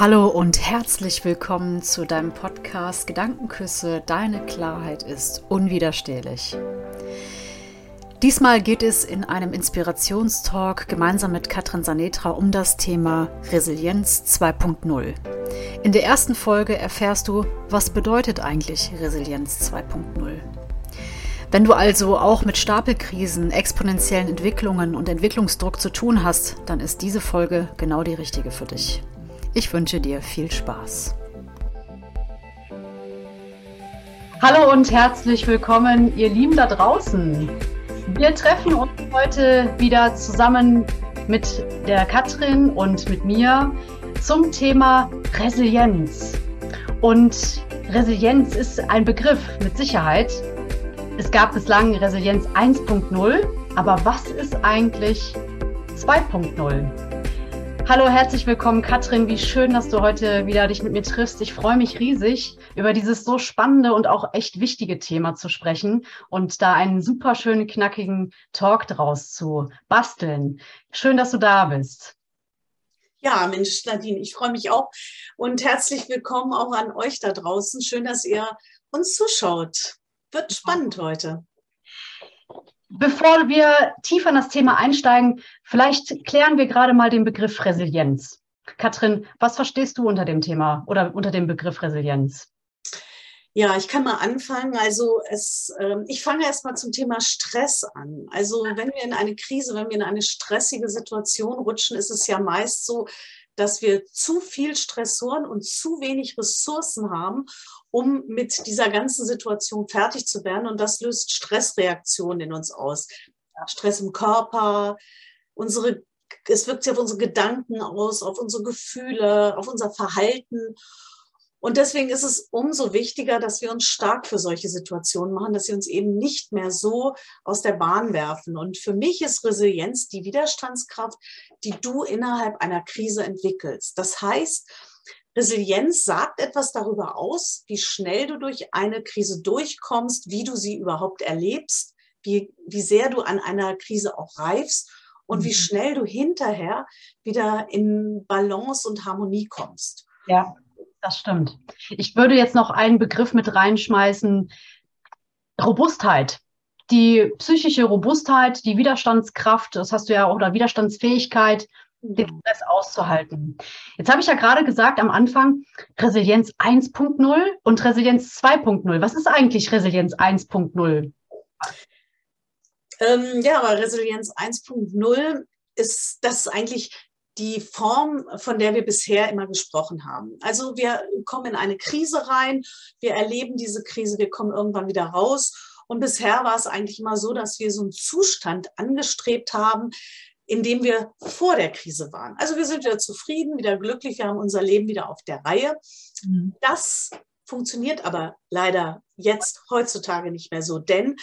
Hallo und herzlich willkommen zu deinem Podcast Gedankenküsse. Deine Klarheit ist unwiderstehlich. Diesmal geht es in einem Inspirationstalk gemeinsam mit Katrin Sanetra um das Thema Resilienz 2.0. In der ersten Folge erfährst du, was bedeutet eigentlich Resilienz 2.0. Wenn du also auch mit Stapelkrisen, exponentiellen Entwicklungen und Entwicklungsdruck zu tun hast, dann ist diese Folge genau die richtige für dich. Ich wünsche dir viel Spaß. Hallo und herzlich willkommen, ihr Lieben da draußen. Wir treffen uns heute wieder zusammen mit der Katrin und mit mir zum Thema Resilienz. Und Resilienz ist ein Begriff mit Sicherheit. Es gab bislang Resilienz 1.0, aber was ist eigentlich 2.0? Hallo, herzlich willkommen, Katrin. Wie schön, dass du heute wieder dich mit mir triffst. Ich freue mich riesig, über dieses so spannende und auch echt wichtige Thema zu sprechen und da einen super schönen, knackigen Talk draus zu basteln. Schön, dass du da bist. Ja, Mensch, Nadine, ich freue mich auch und herzlich willkommen auch an euch da draußen. Schön, dass ihr uns zuschaut. Wird spannend heute. Bevor wir tiefer in das Thema einsteigen, vielleicht klären wir gerade mal den Begriff Resilienz. Katrin, was verstehst du unter dem Thema oder unter dem Begriff Resilienz? Ja, ich kann mal anfangen. Also es, äh, ich fange erst mal zum Thema Stress an. Also wenn wir in eine Krise, wenn wir in eine stressige Situation rutschen, ist es ja meist so, dass wir zu viel Stressoren und zu wenig Ressourcen haben um mit dieser ganzen Situation fertig zu werden. Und das löst Stressreaktionen in uns aus. Stress im Körper, unsere, es wirkt sich auf unsere Gedanken aus, auf unsere Gefühle, auf unser Verhalten. Und deswegen ist es umso wichtiger, dass wir uns stark für solche Situationen machen, dass sie uns eben nicht mehr so aus der Bahn werfen. Und für mich ist Resilienz die Widerstandskraft, die du innerhalb einer Krise entwickelst. Das heißt, Resilienz sagt etwas darüber aus, wie schnell du durch eine Krise durchkommst, wie du sie überhaupt erlebst, wie, wie sehr du an einer Krise auch reifst und wie mhm. schnell du hinterher wieder in Balance und Harmonie kommst. Ja, das stimmt. Ich würde jetzt noch einen Begriff mit reinschmeißen. Robustheit die psychische Robustheit, die Widerstandskraft, das hast du ja auch, oder Widerstandsfähigkeit, den Stress auszuhalten. Jetzt habe ich ja gerade gesagt am Anfang Resilienz 1.0 und Resilienz 2.0. Was ist eigentlich Resilienz 1.0? Ähm, ja, aber Resilienz 1.0 ist das ist eigentlich die Form, von der wir bisher immer gesprochen haben. Also wir kommen in eine Krise rein, wir erleben diese Krise, wir kommen irgendwann wieder raus. Und bisher war es eigentlich immer so, dass wir so einen Zustand angestrebt haben, in dem wir vor der Krise waren. Also wir sind wieder zufrieden, wieder glücklich, wir haben unser Leben wieder auf der Reihe. Mhm. Das funktioniert aber leider jetzt heutzutage nicht mehr so, denn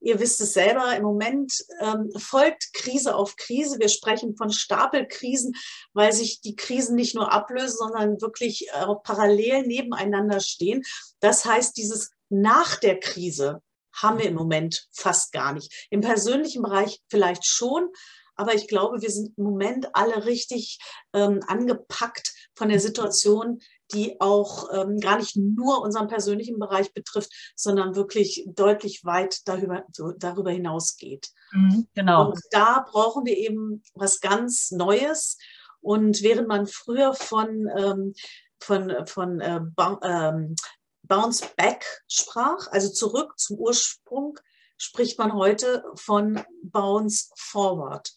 ihr wisst es selber, im Moment ähm, folgt Krise auf Krise. Wir sprechen von Stapelkrisen, weil sich die Krisen nicht nur ablösen, sondern wirklich äh, auch parallel nebeneinander stehen. Das heißt, dieses nach der Krise haben wir im Moment fast gar nicht. Im persönlichen Bereich vielleicht schon, aber ich glaube, wir sind im Moment alle richtig ähm, angepackt von der Situation, die auch ähm, gar nicht nur unseren persönlichen Bereich betrifft, sondern wirklich deutlich weit darüber, darüber hinausgeht. Mhm, genau. Und da brauchen wir eben was ganz Neues. Und während man früher von, ähm, von, von äh, ähm, Bounce Back sprach, also zurück zum Ursprung, spricht man heute von Bounce Forward.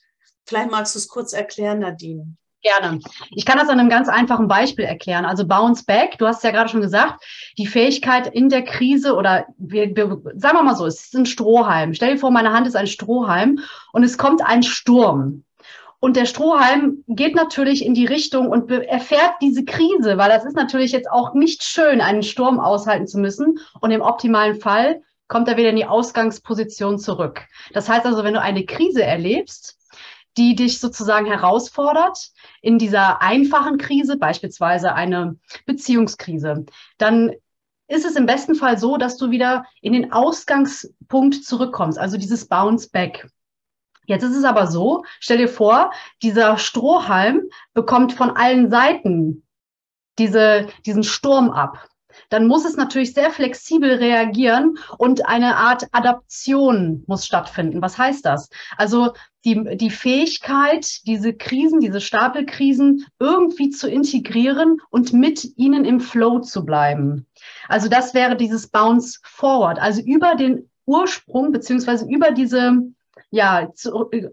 Vielleicht magst du es kurz erklären, Nadine. Gerne. Ich kann das an einem ganz einfachen Beispiel erklären. Also Bounce Back, du hast ja gerade schon gesagt, die Fähigkeit in der Krise oder wir, wir, sagen wir mal so, es ist ein Strohhalm. Stell dir vor, meine Hand ist ein Strohhalm und es kommt ein Sturm. Und der Strohhalm geht natürlich in die Richtung und erfährt diese Krise, weil das ist natürlich jetzt auch nicht schön, einen Sturm aushalten zu müssen. Und im optimalen Fall kommt er wieder in die Ausgangsposition zurück. Das heißt also, wenn du eine Krise erlebst, die dich sozusagen herausfordert in dieser einfachen Krise, beispielsweise eine Beziehungskrise, dann ist es im besten Fall so, dass du wieder in den Ausgangspunkt zurückkommst, also dieses Bounce Back. Jetzt ist es aber so, stell dir vor, dieser Strohhalm bekommt von allen Seiten diese, diesen Sturm ab, dann muss es natürlich sehr flexibel reagieren und eine Art Adaption muss stattfinden. Was heißt das? Also die, die Fähigkeit, diese Krisen, diese Stapelkrisen irgendwie zu integrieren und mit ihnen im Flow zu bleiben. Also das wäre dieses Bounce Forward, also über den Ursprung beziehungsweise über diese ja,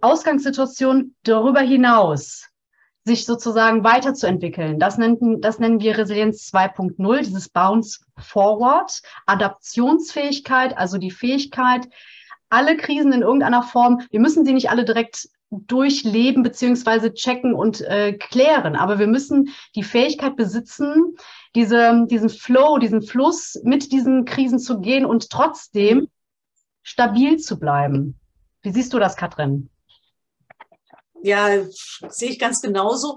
Ausgangssituation darüber hinaus sich sozusagen weiterzuentwickeln. Das nennen, das nennen wir Resilienz 2.0, dieses Bounce Forward, Adaptionsfähigkeit, also die Fähigkeit, alle Krisen in irgendeiner Form, wir müssen sie nicht alle direkt durchleben beziehungsweise checken und äh, klären, aber wir müssen die Fähigkeit besitzen, diese, diesen Flow, diesen Fluss mit diesen Krisen zu gehen und trotzdem stabil zu bleiben. Wie siehst du das, Katrin? Ja, sehe ich ganz genauso,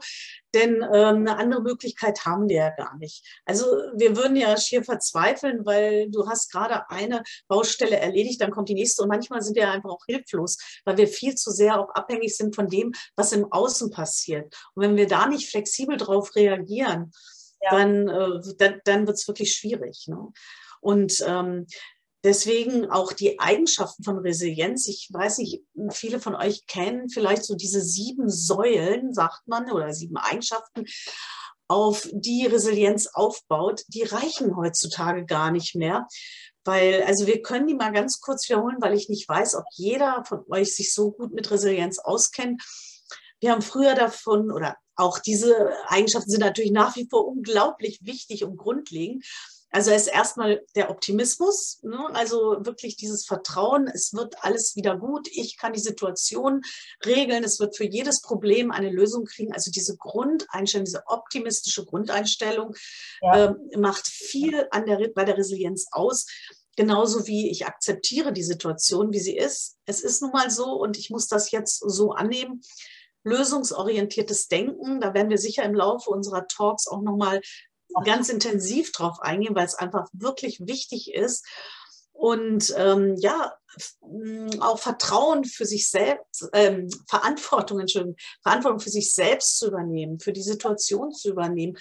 denn ähm, eine andere Möglichkeit haben wir ja gar nicht. Also wir würden ja schier verzweifeln, weil du hast gerade eine Baustelle erledigt, dann kommt die nächste und manchmal sind wir einfach auch hilflos, weil wir viel zu sehr auch abhängig sind von dem, was im Außen passiert. Und wenn wir da nicht flexibel drauf reagieren, ja. dann, äh, dann, dann wird es wirklich schwierig. Ne? Und ähm, Deswegen auch die Eigenschaften von Resilienz. Ich weiß nicht, viele von euch kennen vielleicht so diese sieben Säulen, sagt man, oder sieben Eigenschaften, auf die Resilienz aufbaut. Die reichen heutzutage gar nicht mehr. Weil, also wir können die mal ganz kurz wiederholen, weil ich nicht weiß, ob jeder von euch sich so gut mit Resilienz auskennt. Wir haben früher davon, oder auch diese Eigenschaften sind natürlich nach wie vor unglaublich wichtig und grundlegend. Also ist erstmal der Optimismus, ne? also wirklich dieses Vertrauen, es wird alles wieder gut, ich kann die Situation regeln, es wird für jedes Problem eine Lösung kriegen. Also diese Grundeinstellung, diese optimistische Grundeinstellung ja. äh, macht viel an der, bei der Resilienz aus. Genauso wie ich akzeptiere die Situation, wie sie ist. Es ist nun mal so und ich muss das jetzt so annehmen lösungsorientiertes Denken. Da werden wir sicher im Laufe unserer Talks auch nochmal ganz intensiv drauf eingehen, weil es einfach wirklich wichtig ist. Und ähm, ja, auch Vertrauen für sich selbst, ähm, Verantwortung, Entschuldigung, Verantwortung für sich selbst zu übernehmen, für die Situation zu übernehmen,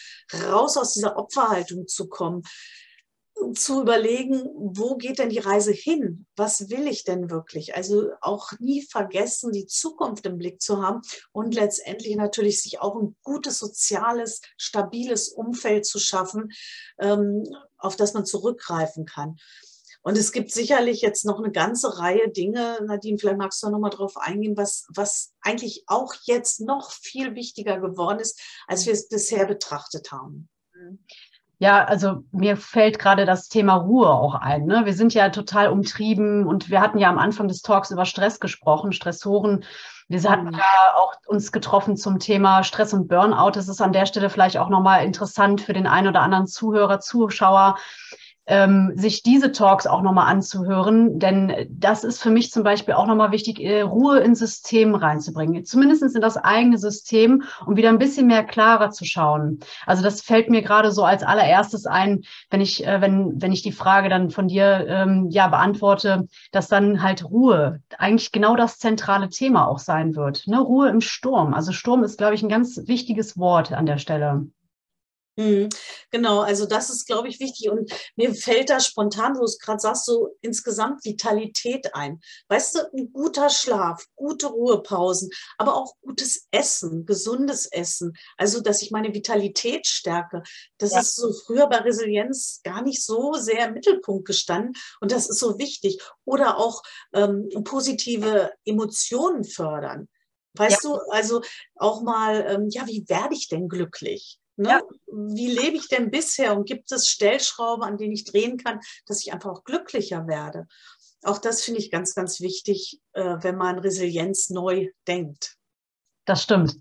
raus aus dieser Opferhaltung zu kommen, zu überlegen, wo geht denn die Reise hin? Was will ich denn wirklich? Also auch nie vergessen, die Zukunft im Blick zu haben und letztendlich natürlich sich auch ein gutes soziales, stabiles Umfeld zu schaffen, ähm, auf das man zurückgreifen kann. Und es gibt sicherlich jetzt noch eine ganze Reihe Dinge, Nadine, vielleicht magst du noch mal drauf eingehen, was, was eigentlich auch jetzt noch viel wichtiger geworden ist, als wir es bisher betrachtet haben. Mhm. Ja, also mir fällt gerade das Thema Ruhe auch ein. Ne? Wir sind ja total umtrieben und wir hatten ja am Anfang des Talks über Stress gesprochen, Stressoren. Wir hatten mhm. ja auch uns getroffen zum Thema Stress und Burnout. Das ist an der Stelle vielleicht auch nochmal interessant für den einen oder anderen Zuhörer, Zuschauer, ähm, sich diese Talks auch nochmal anzuhören, denn das ist für mich zum Beispiel auch nochmal wichtig, äh, Ruhe ins System reinzubringen, zumindest in das eigene System, um wieder ein bisschen mehr klarer zu schauen. Also das fällt mir gerade so als allererstes ein, wenn ich, äh, wenn, wenn ich die Frage dann von dir ähm, ja beantworte, dass dann halt Ruhe eigentlich genau das zentrale Thema auch sein wird. Ne? Ruhe im Sturm. Also Sturm ist, glaube ich, ein ganz wichtiges Wort an der Stelle. Mhm. Genau, also das ist, glaube ich, wichtig. Und mir fällt da spontan, wo du es gerade sagst, so insgesamt Vitalität ein. Weißt du, ein guter Schlaf, gute Ruhepausen, aber auch gutes Essen, gesundes Essen. Also, dass ich meine Vitalität stärke. Das ja. ist so früher bei Resilienz gar nicht so sehr im Mittelpunkt gestanden. Und das ist so wichtig. Oder auch ähm, positive Emotionen fördern. Weißt ja. du, also auch mal, ähm, ja, wie werde ich denn glücklich? Ne? Ja. Wie lebe ich denn bisher und gibt es Stellschrauben, an denen ich drehen kann, dass ich einfach auch glücklicher werde? Auch das finde ich ganz, ganz wichtig, äh, wenn man Resilienz neu denkt. Das stimmt.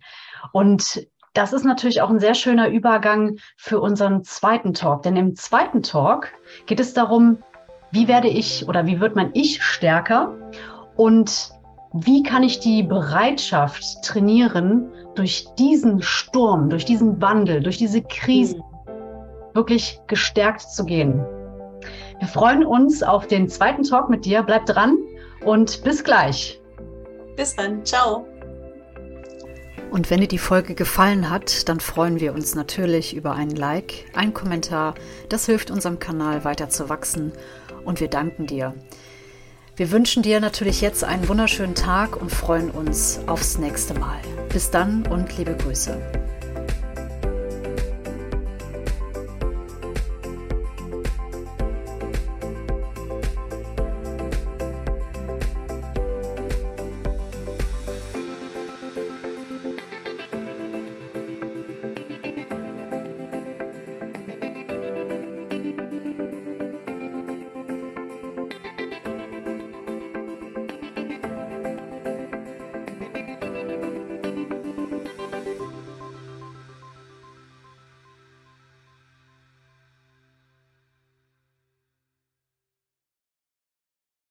Und das ist natürlich auch ein sehr schöner Übergang für unseren zweiten Talk. Denn im zweiten Talk geht es darum, wie werde ich oder wie wird mein Ich stärker und wie kann ich die Bereitschaft trainieren, durch diesen Sturm, durch diesen Wandel, durch diese Krise mhm. wirklich gestärkt zu gehen? Wir freuen uns auf den zweiten Talk mit dir. Bleib dran und bis gleich. Bis dann. Ciao. Und wenn dir die Folge gefallen hat, dann freuen wir uns natürlich über einen Like, einen Kommentar. Das hilft unserem Kanal weiter zu wachsen und wir danken dir. Wir wünschen dir natürlich jetzt einen wunderschönen Tag und freuen uns aufs nächste Mal. Bis dann und liebe Grüße.